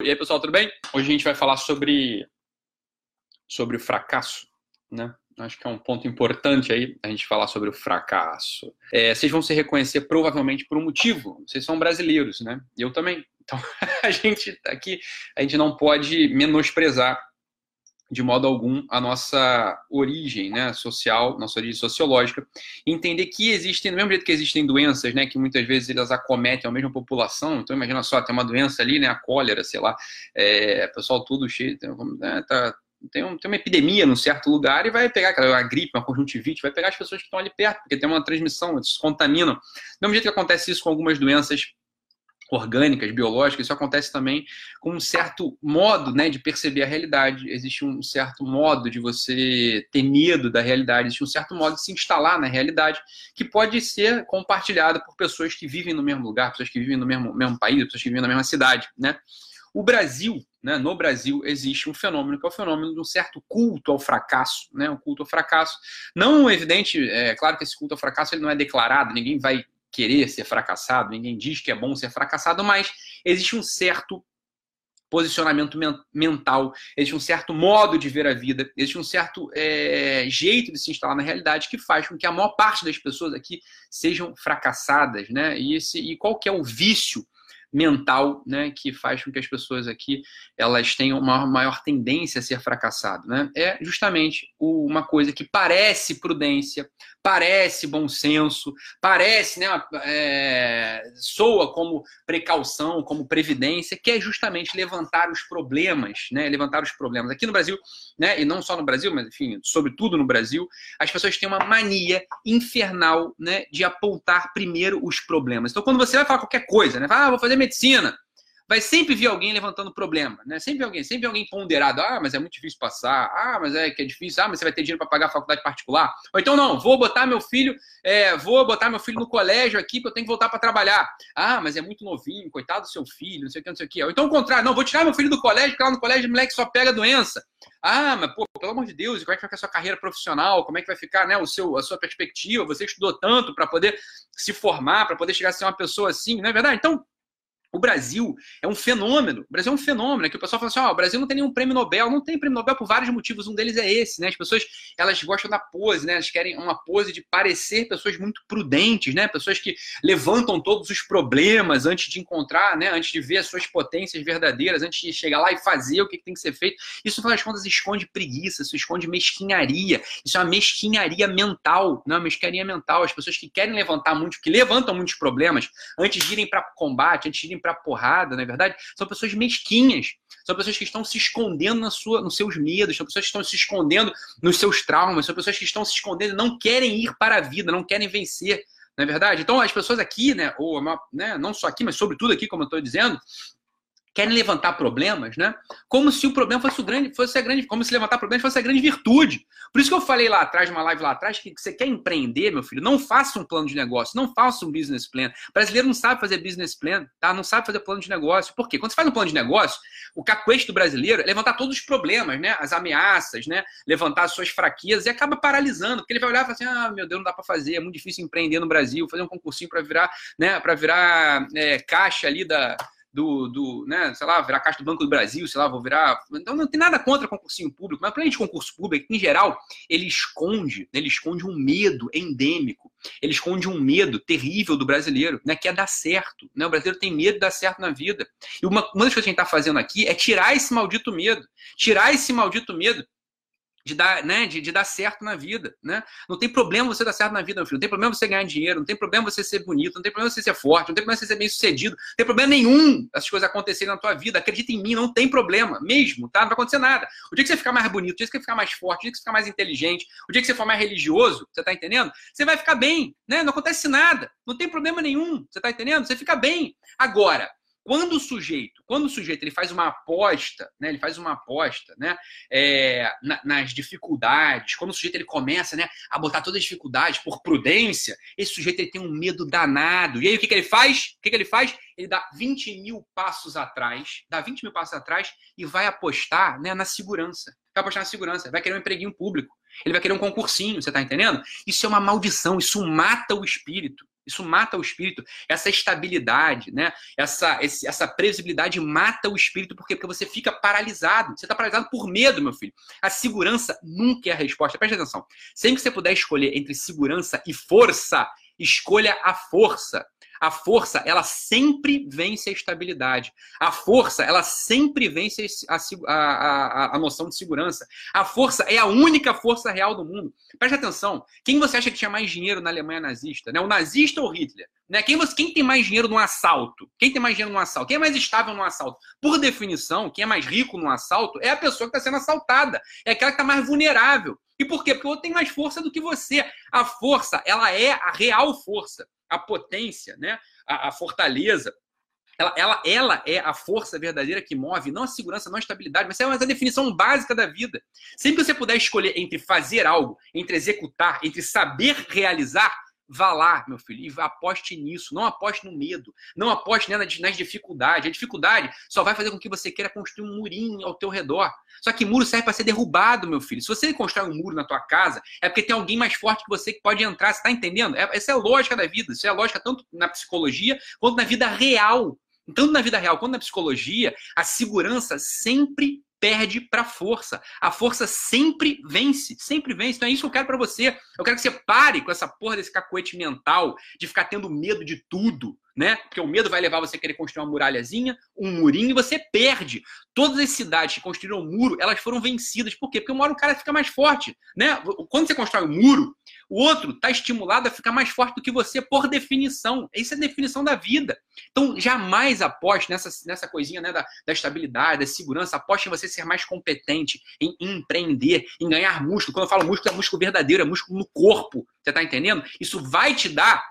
E aí, pessoal, tudo bem? Hoje a gente vai falar sobre, sobre o fracasso, né? Acho que é um ponto importante aí a gente falar sobre o fracasso. É, vocês vão se reconhecer provavelmente por um motivo. Vocês são brasileiros, né? Eu também. Então a gente aqui a gente não pode menosprezar de modo algum a nossa origem né, social, nossa origem sociológica, entender que existem, do mesmo jeito que existem doenças, né, que muitas vezes elas acometem a mesma população, então imagina só, tem uma doença ali, né, a cólera, sei lá, é, pessoal tudo cheio, né, tá, tem, um, tem uma epidemia num certo lugar e vai pegar aquela gripe, uma conjuntivite, vai pegar as pessoas que estão ali perto, porque tem uma transmissão, eles se contaminam. Do mesmo jeito que acontece isso com algumas doenças orgânicas, biológicas, isso acontece também com um certo modo né, de perceber a realidade. Existe um certo modo de você ter medo da realidade, existe um certo modo de se instalar na realidade, que pode ser compartilhado por pessoas que vivem no mesmo lugar, pessoas que vivem no mesmo, mesmo país, pessoas que vivem na mesma cidade. Né? O Brasil, né, no Brasil, existe um fenômeno que é o fenômeno de um certo culto ao fracasso, né, um culto ao fracasso. Não evidente, é claro que esse culto ao fracasso ele não é declarado, ninguém vai querer ser fracassado, ninguém diz que é bom ser fracassado, mas existe um certo posicionamento mental, existe um certo modo de ver a vida, existe um certo é, jeito de se instalar na realidade que faz com que a maior parte das pessoas aqui sejam fracassadas, né? E, esse, e qual que é o vício mental, né, que faz com que as pessoas aqui elas tenham uma maior tendência a ser fracassado, né? É justamente uma coisa que parece prudência, parece bom senso, parece, né, é, soa como precaução, como previdência, que é justamente levantar os problemas, né? Levantar os problemas. Aqui no Brasil, né, e não só no Brasil, mas enfim, sobretudo no Brasil, as pessoas têm uma mania infernal, né, de apontar primeiro os problemas. Então, quando você vai falar qualquer coisa, né, ah, vou fazer medicina, vai sempre vir alguém levantando problema, né? Sempre alguém, sempre alguém ponderado. Ah, mas é muito difícil passar. Ah, mas é que é difícil. Ah, mas você vai ter dinheiro para pagar a faculdade particular. Ou então não, vou botar meu filho, é, vou botar meu filho no colégio aqui porque eu tenho que voltar para trabalhar. Ah, mas é muito novinho, coitado do seu filho, não sei o que, não sei o que. Ou então o contrário, não, vou tirar meu filho do colégio porque lá no colégio o moleque só pega doença. Ah, mas pô, pelo amor de Deus, como é que vai ficar a sua carreira profissional? Como é que vai ficar, né, o seu, a sua perspectiva? Você estudou tanto para poder se formar, para poder chegar a ser uma pessoa assim, não é verdade? Então o Brasil é um fenômeno. O Brasil é um fenômeno. É que o pessoal fala assim: oh, o Brasil não tem nenhum prêmio Nobel. Não tem prêmio Nobel por vários motivos. Um deles é esse, né? As pessoas elas gostam da pose, né? Elas querem uma pose de parecer pessoas muito prudentes, né? Pessoas que levantam todos os problemas antes de encontrar, né? Antes de ver as suas potências verdadeiras, antes de chegar lá e fazer o que tem que ser feito. Isso, no final das contas, esconde preguiça, isso esconde mesquinharia. Isso é uma mesquinharia mental, não é uma mesquinharia mental. As pessoas que querem levantar muito, que levantam muitos problemas antes de irem para combate, antes de irem para porrada, na é verdade, são pessoas mesquinhas, são pessoas que estão se escondendo na sua, nos seus medos, são pessoas que estão se escondendo nos seus traumas, são pessoas que estão se escondendo, não querem ir para a vida, não querem vencer, não é verdade? Então as pessoas aqui, né, ou né, não só aqui, mas sobretudo aqui, como eu estou dizendo, querem levantar problemas, né? Como se o problema fosse o grande, fosse a grande, como se levantar problemas fosse a grande virtude. Por isso que eu falei lá atrás, uma live lá atrás, que você quer empreender, meu filho, não faça um plano de negócio, não faça um business plan. O brasileiro não sabe fazer business plan, tá? Não sabe fazer plano de negócio. Por quê? Quando você faz um plano de negócio, o cacuete do brasileiro é levantar todos os problemas, né? As ameaças, né? Levantar as suas fraquezas e acaba paralisando, porque ele vai olhar e falar assim: "Ah, meu Deus, não dá para fazer, é muito difícil empreender no Brasil, fazer um concursinho para virar, né, para virar é, caixa ali da do, do, né, sei lá, virar caixa do Banco do Brasil, sei lá, vou virar. Então não tem nada contra concursinho público, mas para de concurso público, em geral, ele esconde, ele esconde um medo endêmico, ele esconde um medo terrível do brasileiro, né, que é dar certo. Né? O brasileiro tem medo de dar certo na vida. E uma, uma das coisas que a gente está fazendo aqui é tirar esse maldito medo. Tirar esse maldito medo de dar, né, de, de, dar certo na vida, né? Não tem problema você dar certo na vida, meu filho. Não tem problema você ganhar dinheiro, não tem problema você ser bonito, não tem problema você ser forte, não tem problema você ser bem sucedido, não tem problema nenhum essas coisas acontecerem na tua vida. Acredita em mim, não tem problema, mesmo, tá? Não vai acontecer nada. O dia que você ficar mais bonito, o dia que você ficar mais forte, o dia que você ficar mais inteligente, o dia que você for mais religioso, você tá entendendo? Você vai ficar bem, né? Não acontece nada, não tem problema nenhum, você tá entendendo? Você fica bem. Agora, quando o sujeito, quando o sujeito ele faz uma aposta, né, ele faz uma aposta, né, é, na, nas dificuldades, quando o sujeito ele começa, né, a botar todas as dificuldades por prudência, esse sujeito ele tem um medo danado. E aí o que, que ele faz? O que, que ele faz? Ele dá 20 mil passos atrás, dá 20 mil passos atrás e vai apostar né, na segurança. Vai apostar na segurança, vai querer um empreguinho público. Ele vai querer um concursinho, você está entendendo? Isso é uma maldição, isso mata o espírito. Isso mata o espírito. Essa estabilidade, né? essa, essa previsibilidade mata o espírito. Por quê? Porque você fica paralisado. Você está paralisado por medo, meu filho. A segurança nunca é a resposta. Preste atenção. Sempre que você puder escolher entre segurança e força, escolha a força. A força, ela sempre vence a estabilidade. A força, ela sempre vence a, a, a, a, noção de segurança. A força é a única força real do mundo. Preste atenção. Quem você acha que tinha mais dinheiro na Alemanha nazista? Né? O nazista ou Hitler? Né? Quem, você, quem tem mais dinheiro no assalto? Quem tem mais dinheiro no assalto? Quem é mais estável no assalto? Por definição, quem é mais rico no assalto é a pessoa que está sendo assaltada. É aquela que está mais vulnerável. E por quê? Porque o outro tem mais força do que você. A força, ela é a real força a potência, né? a, a fortaleza. Ela, ela, ela é a força verdadeira que move, não a segurança, não a estabilidade, mas é a definição básica da vida. Sempre que você puder escolher entre fazer algo, entre executar, entre saber realizar, Vá lá, meu filho, e aposte nisso. Não aposte no medo. Não aposte né, nas dificuldades. A dificuldade só vai fazer com que você queira construir um murinho ao teu redor. Só que muro serve para ser derrubado, meu filho. Se você constrói um muro na tua casa, é porque tem alguém mais forte que você que pode entrar. Você está entendendo? É, essa é a lógica da vida. Isso é a lógica tanto na psicologia quanto na vida real. Tanto na vida real quanto na psicologia, a segurança sempre perde para força. A força sempre vence, sempre vence. Então é isso que eu quero para você. Eu quero que você pare com essa porra desse cacoete mental de ficar tendo medo de tudo, né? Porque o medo vai levar você a querer construir uma muralhazinha, um murinho e você perde. Todas as cidades que construíram um muro, elas foram vencidas. Por quê? Porque uma hora o cara fica mais forte, né? Quando você constrói um muro, o outro está estimulado a ficar mais forte do que você por definição. Essa é a definição da vida. Então, jamais aposte nessa, nessa coisinha né, da, da estabilidade, da segurança. Aposte em você ser mais competente, em empreender, em ganhar músculo. Quando eu falo músculo, é músculo verdadeiro, é músculo no corpo. Você está entendendo? Isso vai te dar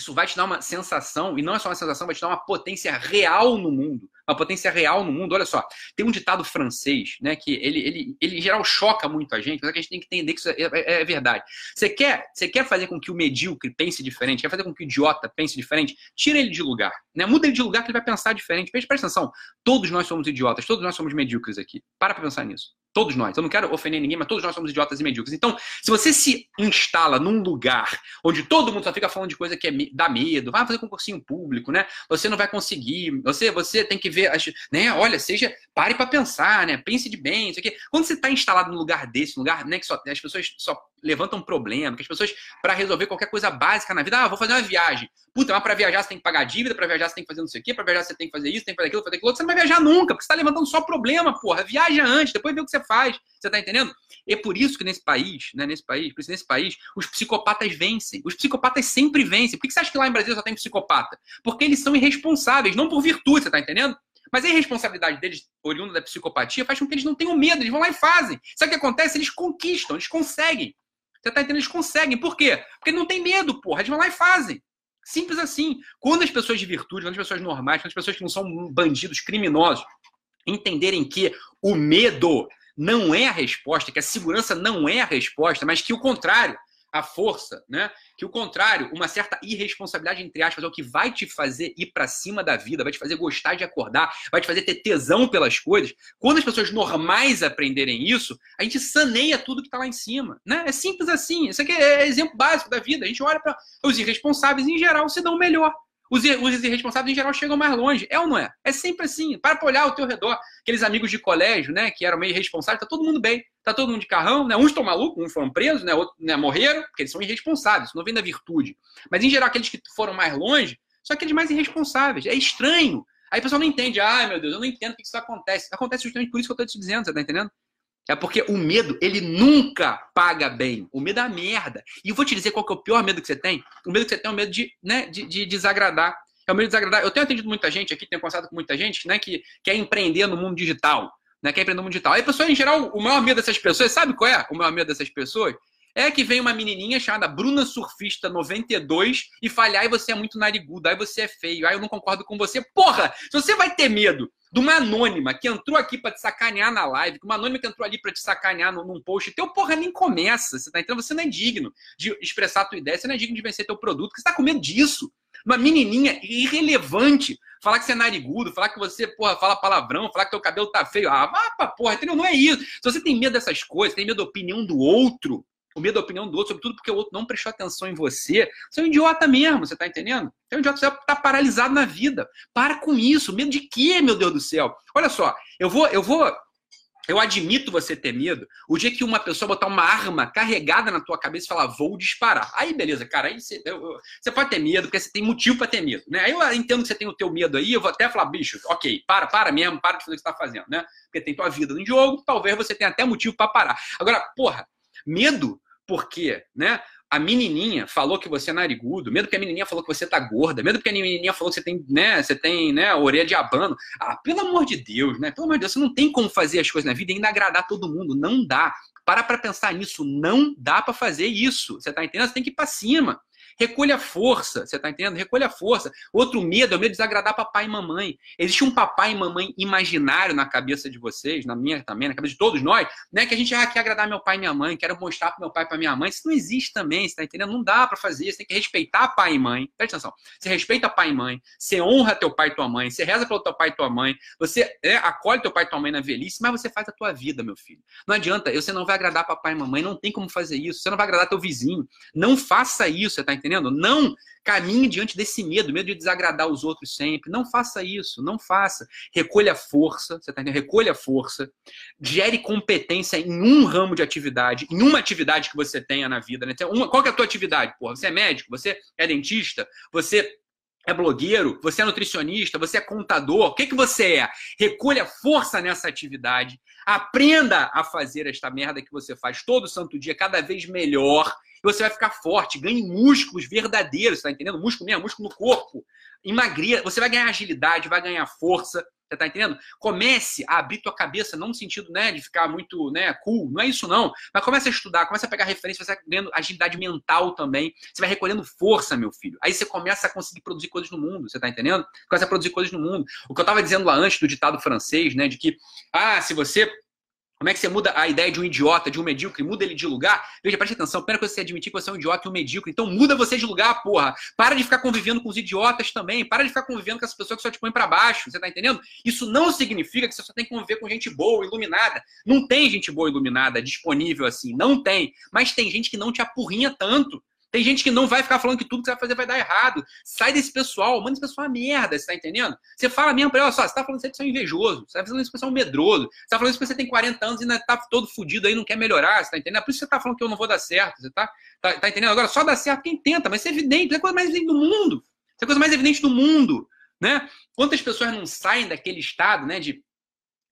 isso vai te dar uma sensação, e não é só uma sensação, vai te dar uma potência real no mundo. Uma potência real no mundo. Olha só, tem um ditado francês, né, que ele, ele, ele em geral choca muito a gente, mas é que a gente tem que entender que isso é, é, é, verdade. Você quer, você quer fazer com que o medíocre pense diferente, quer fazer com que o idiota pense diferente? Tira ele de lugar. Né? Muda ele de lugar que ele vai pensar diferente. Presta atenção, todos nós somos idiotas, todos nós somos medíocres aqui. Para pra pensar nisso. Todos nós. Eu não quero ofender ninguém, mas todos nós somos idiotas e medíocres. Então, se você se instala num lugar onde todo mundo só fica falando de coisa que é, dá medo, vai fazer concursinho público, né? Você não vai conseguir. Você, você tem que ver, né? Olha, seja, pare para pensar, né? Pense de bem, isso aqui. Quando você está instalado num lugar desse, um lugar, né, que só as pessoas só levantam problema, que as pessoas para resolver qualquer coisa básica na vida, ah, vou fazer uma viagem. Puta, mas para viajar você tem que pagar dívida, para viajar você tem que fazer não sei o quê, para viajar você tem que fazer isso, tem que fazer aquilo, fazer aquilo, você não vai viajar nunca, porque você está levantando só problema, porra. Viaja antes, depois vê o que você faz. Você tá entendendo? É por isso que nesse país, né, nesse país, por isso nesse país, os psicopatas vencem. Os psicopatas sempre vencem. Por que você acha que lá em Brasília só tem psicopata? Porque eles são irresponsáveis, não por virtude, você tá entendendo? Mas a irresponsabilidade deles, oriunda da psicopatia, faz com que eles não tenham medo, eles vão lá e fazem. Sabe o que acontece? Eles conquistam, eles conseguem. Você tá entendendo? Eles conseguem. Por quê? Porque não tem medo, porra. Eles vão lá e fazem. Simples assim. Quando as pessoas de virtude, quando as pessoas normais, quando as pessoas que não são bandidos, criminosos, entenderem que o medo não é a resposta, que a segurança não é a resposta, mas que o contrário, a força, né? Que o contrário, uma certa irresponsabilidade, entre aspas, é o que vai te fazer ir para cima da vida, vai te fazer gostar de acordar, vai te fazer ter tesão pelas coisas. Quando as pessoas normais aprenderem isso, a gente saneia tudo que está lá em cima, né? É simples assim. Isso aqui é exemplo básico da vida. A gente olha para os irresponsáveis em geral se dão melhor. Os, os irresponsáveis, em geral, chegam mais longe. É ou não é? É sempre assim. Para olhar ao teu redor. Aqueles amigos de colégio, né, que eram meio irresponsáveis, tá todo mundo bem. Tá todo mundo de carrão, né? Uns estão malucos, uns foram presos, né? Outros né, morreram, porque eles são irresponsáveis. Isso não vem da virtude. Mas, em geral, aqueles que foram mais longe são aqueles mais irresponsáveis. É estranho. Aí o pessoal não entende. Ai, meu Deus, eu não entendo o que isso acontece. Acontece justamente por isso que eu estou te dizendo, você tá entendendo? É porque o medo, ele nunca paga bem. O medo é a merda. E eu vou te dizer qual que é o pior medo que você tem. O medo que você tem é o medo de, né, de, de desagradar. É o medo de desagradar. Eu tenho atendido muita gente aqui, tenho conversado com muita gente, né, que quer empreender no mundo digital. Né, quer empreender no mundo digital. Aí, pessoal, em geral, o maior medo dessas pessoas, sabe qual é o maior medo dessas pessoas? É que vem uma menininha chamada Bruna Surfista 92 e falhar e você é muito narigudo, aí você é feio, aí eu não concordo com você. Porra, se você vai ter medo de uma anônima que entrou aqui para te sacanear na live, que uma anônima que entrou ali para te sacanear num, post, teu porra nem começa, você tá entendendo? Você não é digno de expressar a tua ideia, você não é digno de vencer teu produto, você tá com medo disso. Uma menininha irrelevante falar que você é narigudo, falar que você, porra, fala palavrão, falar que teu cabelo tá feio. Ah, vá pra porra, entendeu? Não é isso. Se você tem medo dessas coisas, tem medo da opinião do outro, o medo da opinião do outro, sobretudo porque o outro não prestou atenção em você, você é um idiota mesmo, você tá entendendo? Você é um idiota, você tá paralisado na vida. Para com isso. Medo de quê, meu Deus do céu? Olha só, eu vou, eu vou eu admito você ter medo. O dia que uma pessoa botar uma arma carregada na tua cabeça e falar, vou disparar. Aí, beleza, cara. Aí você, eu, você pode ter medo, porque você tem motivo para ter medo. Né? Aí eu entendo que você tem o teu medo aí, eu vou até falar, bicho, ok, para, para mesmo, para de fazer o que você está fazendo, né? Porque tem tua vida no jogo, talvez você tenha até motivo para parar. Agora, porra, medo, por quê? Né? a menininha falou que você é narigudo, medo que a menininha falou que você tá gorda, medo que a menininha falou que você tem, né, você tem, né, orelha de abano. Ah, pelo amor de Deus, né? Pelo amor de Deus, você não tem como fazer as coisas na vida e ainda agradar todo mundo, não dá. Para para pensar nisso, não dá para fazer isso. Você tá entendendo? Você tem que ir para cima. Recolha força, você está entendendo? Recolha força. Outro medo é o medo de desagradar papai e mamãe. Existe um papai e mamãe imaginário na cabeça de vocês, na minha também, na cabeça de todos nós, né? Que a gente ah, quer agradar meu pai e minha mãe, quero mostrar para meu pai e para minha mãe. Isso não existe também, você está entendendo? Não dá para fazer isso. Tem que respeitar pai e mãe. Presta atenção. Você respeita pai e mãe, você honra teu pai e tua mãe, você reza pelo teu pai e tua mãe, você é, acolhe teu pai e tua mãe na velhice, mas você faz a tua vida, meu filho. Não adianta, você não vai agradar papai e mamãe, não tem como fazer isso. Você não vai agradar teu vizinho. Não faça isso, você está entendendo? Não Caminhe diante desse medo, medo de desagradar os outros sempre. Não faça isso, não faça. Recolha força, você tá entendendo? Recolha força. Gere competência em um ramo de atividade, em uma atividade que você tenha na vida. Né? Uma, qual é a tua atividade? Porra, você é médico? Você é dentista? Você é blogueiro, você é nutricionista, você é contador, o que, que você é? Recolha força nessa atividade, aprenda a fazer esta merda que você faz todo santo dia, cada vez melhor, você vai ficar forte, ganhe músculos verdadeiros, tá entendendo? Músculo mesmo, músculo no corpo. Emagreça, você vai ganhar agilidade, vai ganhar força, você tá entendendo? Comece a abrir tua cabeça, não no sentido, né, de ficar muito, né, cool, não é isso não. Mas comece a estudar, comece a pegar referência, você vai ganhando agilidade mental também. Você vai recolhendo força, meu filho. Aí você começa a conseguir produzir coisas no mundo, você tá entendendo? Começa a produzir coisas no mundo. O que eu tava dizendo lá antes do ditado francês, né, de que, ah, se você como é que você muda a ideia de um idiota, de um medíocre, muda ele de lugar? Veja, preste atenção, primeira coisa que você admitir que você é um idiota e um medíocre, então muda você de lugar, porra. Para de ficar convivendo com os idiotas também, para de ficar convivendo com essas pessoas que só te põem para baixo, você tá entendendo? Isso não significa que você só tem que conviver com gente boa, iluminada. Não tem gente boa iluminada disponível assim, não tem. Mas tem gente que não te apurrinha tanto. Tem gente que não vai ficar falando que tudo que você vai fazer vai dar errado. Sai desse pessoal, manda esse pessoal a merda, você tá entendendo? Você fala mesmo pra ele, olha só, você tá falando isso que você é invejoso, você tá falando isso que você é um medroso, você tá falando isso que você tem 40 anos e ainda tá todo fudido aí, não quer melhorar, você tá entendendo? É por isso que você tá falando que eu não vou dar certo, você tá, tá, tá entendendo? Agora, só dá certo quem tenta, mas isso é evidente, isso é a coisa mais evidente do mundo. Isso é a coisa mais evidente do mundo, né? Quantas pessoas não saem daquele estado, né, de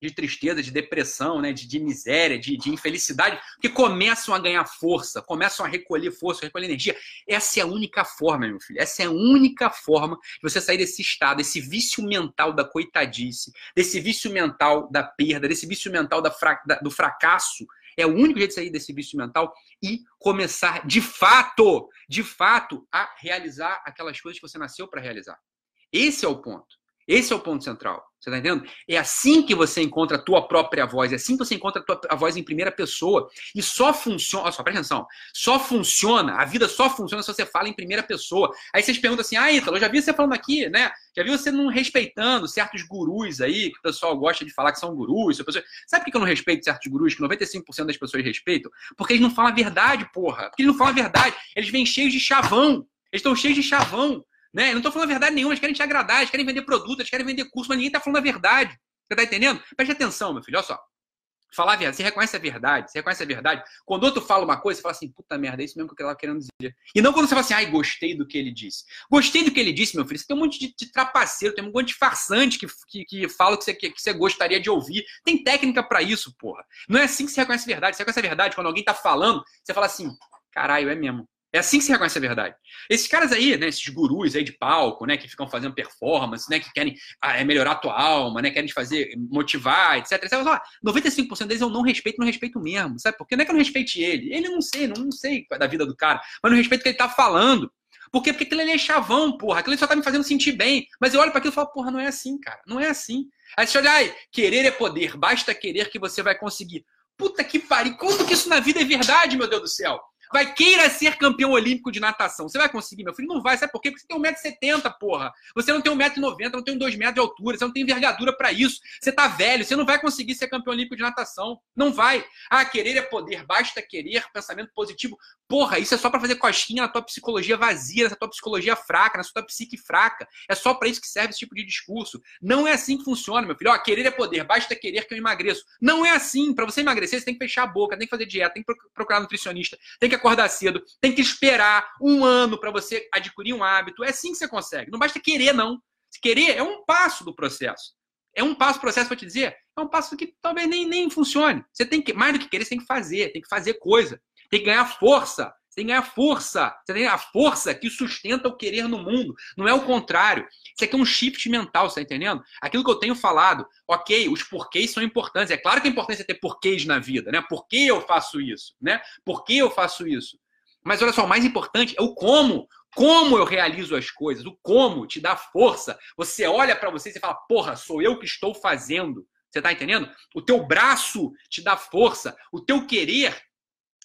de tristeza, de depressão, né, de, de miséria, de, de, infelicidade, que começam a ganhar força, começam a recolher força, recolher energia. Essa é a única forma, meu filho. Essa é a única forma de você sair desse estado, desse vício mental da coitadice, desse vício mental da perda, desse vício mental da, fra, da do fracasso. É o único jeito de sair desse vício mental e começar de fato, de fato, a realizar aquelas coisas que você nasceu para realizar. Esse é o ponto. Esse é o ponto central. Você está entendendo? É assim que você encontra a tua própria voz, é assim que você encontra a, tua, a voz em primeira pessoa. E só funciona, olha só, presta atenção, só funciona, a vida só funciona se você fala em primeira pessoa. Aí vocês perguntam assim, ah, Ítalo, eu já vi você falando aqui, né? Já vi você não respeitando certos gurus aí, que o pessoal gosta de falar que são gurus. Sabe por que eu não respeito certos gurus, que 95% das pessoas respeitam? Porque eles não falam a verdade, porra. Porque eles não falam a verdade. Eles vêm cheios de chavão. Eles estão cheios de chavão. Né? Eu não estou falando a verdade nenhuma, eles querem te agradar, eles querem vender produto, eles querem vender curso, mas ninguém está falando a verdade. Você está entendendo? Preste atenção, meu filho, olha só. Falar a verdade, você reconhece a verdade, você reconhece a verdade. Quando outro fala uma coisa, você fala assim, puta merda, é isso mesmo que eu estava querendo dizer. E não quando você fala assim, ai, gostei do que ele disse. Gostei do que ele disse, meu filho. Você tem um monte de, de trapaceiro, tem um monte de farsante que, que, que fala que você, que, que você gostaria de ouvir. Tem técnica para isso, porra. Não é assim que você reconhece a verdade. Você reconhece a verdade quando alguém tá falando, você fala assim, caralho, é mesmo. É assim que se reconhece a verdade. Esses caras aí, né, esses gurus aí de palco, né, que ficam fazendo performance, né, que querem ah, é, melhorar a tua alma, né, querem te fazer motivar, etc. etc. Mas, 95% deles eu não respeito, não respeito mesmo, sabe? Porque não é que eu não respeite ele. Ele não sei, não, não sei da vida do cara, mas não respeito o que ele tá falando. Por quê? Porque aquilo ali é chavão, porra. Aquilo só tá me fazendo sentir bem. Mas eu olho para aquilo e falo, porra, não é assim, cara. Não é assim. Aí você olha, ai, querer é poder, basta querer que você vai conseguir. Puta que pariu, como que isso na vida é verdade, meu Deus do céu? Vai queira ser campeão olímpico de natação. Você vai conseguir, meu filho? Não vai. Sabe por quê? Porque você tem 1,70m, porra. Você não tem 1,90m, não tem 2 metros de altura, você não tem envergadura para isso. Você tá velho, você não vai conseguir ser campeão olímpico de natação. Não vai. Ah, querer é poder, basta querer, pensamento positivo. Porra, isso é só para fazer cosquinha na tua psicologia vazia, nessa tua psicologia fraca, na sua psique fraca. É só para isso que serve esse tipo de discurso. Não é assim que funciona, meu filho. Ó, querer é poder, basta querer que eu emagreço. Não é assim. Para você emagrecer, você tem que fechar a boca, tem que fazer dieta, tem que procurar nutricionista, tem que acordar cedo, tem que esperar um ano para você adquirir um hábito. É assim que você consegue. Não basta querer, não. Querer é um passo do processo. É um passo do processo para te dizer, é um passo que talvez nem, nem funcione. Você tem que, mais do que querer, você tem que fazer, tem que fazer coisa, tem que ganhar força. Você tem que ganhar força. Você tem a força que sustenta o querer no mundo. Não é o contrário. Isso aqui é um shift mental, você tá entendendo? Aquilo que eu tenho falado, ok, os porquês são importantes. É claro que é importante ter porquês na vida, né? Por que eu faço isso? Né? Por que eu faço isso? Mas olha só, o mais importante é o como. Como eu realizo as coisas, o como te dá força. Você olha para você e fala, porra, sou eu que estou fazendo. Você tá entendendo? O teu braço te dá força, o teu querer,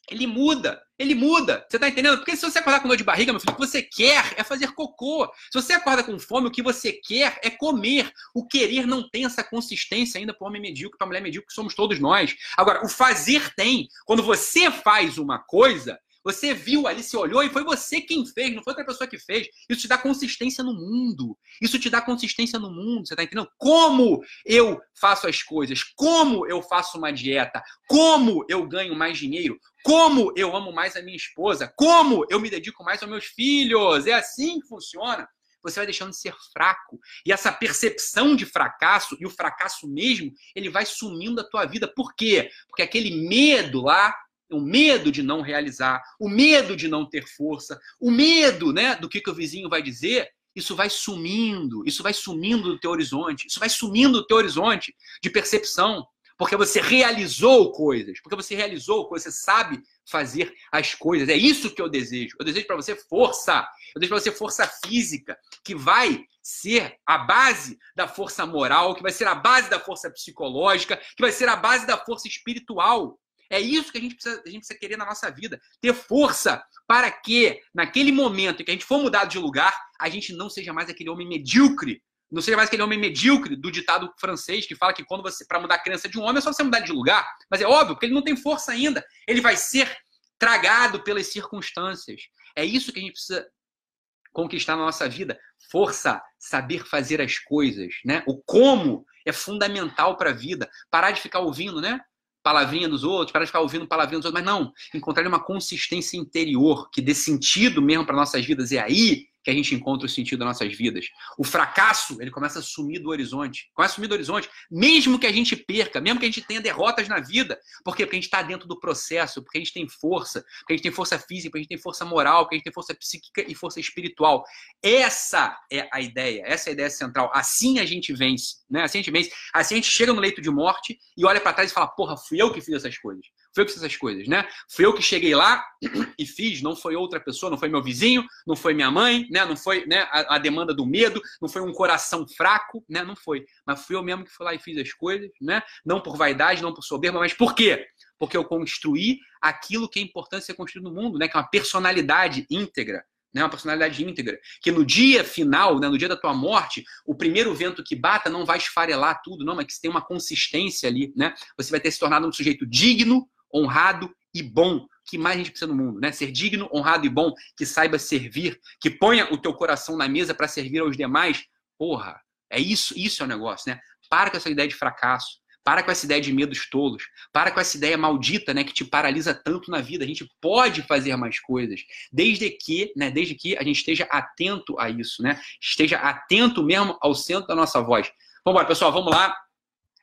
ele muda. Ele muda. Você tá entendendo? Porque se você acordar com dor de barriga, meu filho, o que você quer é fazer cocô. Se você acorda com fome, o que você quer é comer. O querer não tem essa consistência ainda para homem medíocre, para mulher medíocre, que somos todos nós. Agora, o fazer tem. Quando você faz uma coisa, você viu ali, se olhou e foi você quem fez, não foi outra pessoa que fez. Isso te dá consistência no mundo. Isso te dá consistência no mundo. Você tá entendendo? Como eu faço as coisas, como eu faço uma dieta, como eu ganho mais dinheiro, como eu amo mais a minha esposa, como eu me dedico mais aos meus filhos. É assim que funciona você vai deixando de ser fraco. E essa percepção de fracasso, e o fracasso mesmo, ele vai sumindo da tua vida. Por quê? Porque aquele medo lá o medo de não realizar, o medo de não ter força, o medo né, do que, que o vizinho vai dizer, isso vai sumindo, isso vai sumindo do teu horizonte, isso vai sumindo do teu horizonte de percepção, porque você realizou coisas, porque você realizou coisas, você sabe fazer as coisas. É isso que eu desejo. Eu desejo para você força, eu desejo para você força física, que vai ser a base da força moral, que vai ser a base da força psicológica, que vai ser a base da força espiritual. É isso que a gente, precisa, a gente precisa querer na nossa vida. Ter força para que, naquele momento em que a gente for mudado de lugar, a gente não seja mais aquele homem medíocre. Não seja mais aquele homem medíocre do ditado francês que fala que quando você, para mudar a crença de um homem, é só você mudar de lugar. Mas é óbvio, porque ele não tem força ainda. Ele vai ser tragado pelas circunstâncias. É isso que a gente precisa conquistar na nossa vida. Força, saber fazer as coisas, né? O como é fundamental para a vida. Parar de ficar ouvindo, né? Palavrinha dos outros, para de ficar ouvindo palavrinha dos outros, mas não, encontrar uma consistência interior que dê sentido mesmo para nossas vidas. É aí que a gente encontra o sentido das nossas vidas. O fracasso, ele começa a sumir do horizonte. Começa a sumir do horizonte, mesmo que a gente perca, mesmo que a gente tenha derrotas na vida. Por quê? Porque a gente está dentro do processo, porque a gente tem força, porque a gente tem força física, porque a gente tem força moral, porque a gente tem força psíquica e força espiritual. Essa é a ideia, essa é a ideia central. Assim a gente vence, né? Assim a gente vence. Assim a gente chega no leito de morte e olha para trás e fala: porra, fui eu que fiz essas coisas. Fui eu que fiz essas coisas, né? Fui eu que cheguei lá e fiz, não foi outra pessoa, não foi meu vizinho, não foi minha mãe, né? Não foi né, a, a, demanda do medo, não foi um coração fraco, né? Não foi. Mas fui eu mesmo que fui lá e fiz as coisas, né? Não por vaidade, não por soberba, mas por quê? Porque eu construí aquilo que é importante ser construído no mundo, né? Que é uma personalidade íntegra, né, uma personalidade íntegra, que no dia final, né, no dia da tua morte, o primeiro vento que bata não vai esfarelar tudo, não, mas que tem uma consistência ali, né? Você vai ter se tornado um sujeito digno, honrado e bom. que mais a gente precisa no mundo, né? Ser digno, honrado e bom, que saiba servir, que ponha o teu coração na mesa para servir aos demais. Porra, é isso, isso é o negócio, né? Para com essa ideia de fracasso. Para com essa ideia de medos tolos. Para com essa ideia maldita, né, que te paralisa tanto na vida. A gente pode fazer mais coisas, desde que, né, desde que a gente esteja atento a isso, né? Esteja atento mesmo ao centro da nossa voz. Vamos embora, pessoal, vamos lá.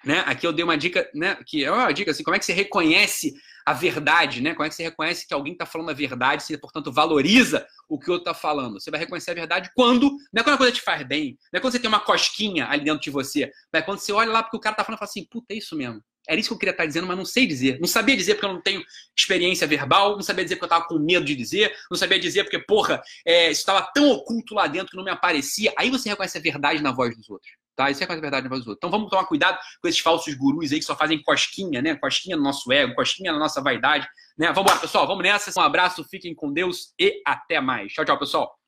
Né? Aqui eu dei uma dica, né? Que é uma dica assim, como é que você reconhece a verdade, né? Como é que você reconhece que alguém está falando a verdade, se portanto valoriza o que o outro está falando? Você vai reconhecer a verdade quando, não é quando a coisa te faz bem, não é quando você tem uma cosquinha ali dentro de você, mas é quando você olha lá porque o cara está falando e fala assim, puta, é isso mesmo. Era isso que eu queria estar tá dizendo, mas não sei dizer. Não sabia dizer porque eu não tenho experiência verbal, não sabia dizer porque eu estava com medo de dizer, não sabia dizer porque, porra, é, isso estava tão oculto lá dentro que não me aparecia. Aí você reconhece a verdade na voz dos outros. Tá? Isso é quase verdade na voz dos outros. Então vamos tomar cuidado com esses falsos gurus aí que só fazem cosquinha, né? Cosquinha no nosso ego, cosquinha na nossa vaidade, né? Vamos lá, pessoal, vamos nessa. Um abraço, fiquem com Deus e até mais. Tchau, tchau, pessoal.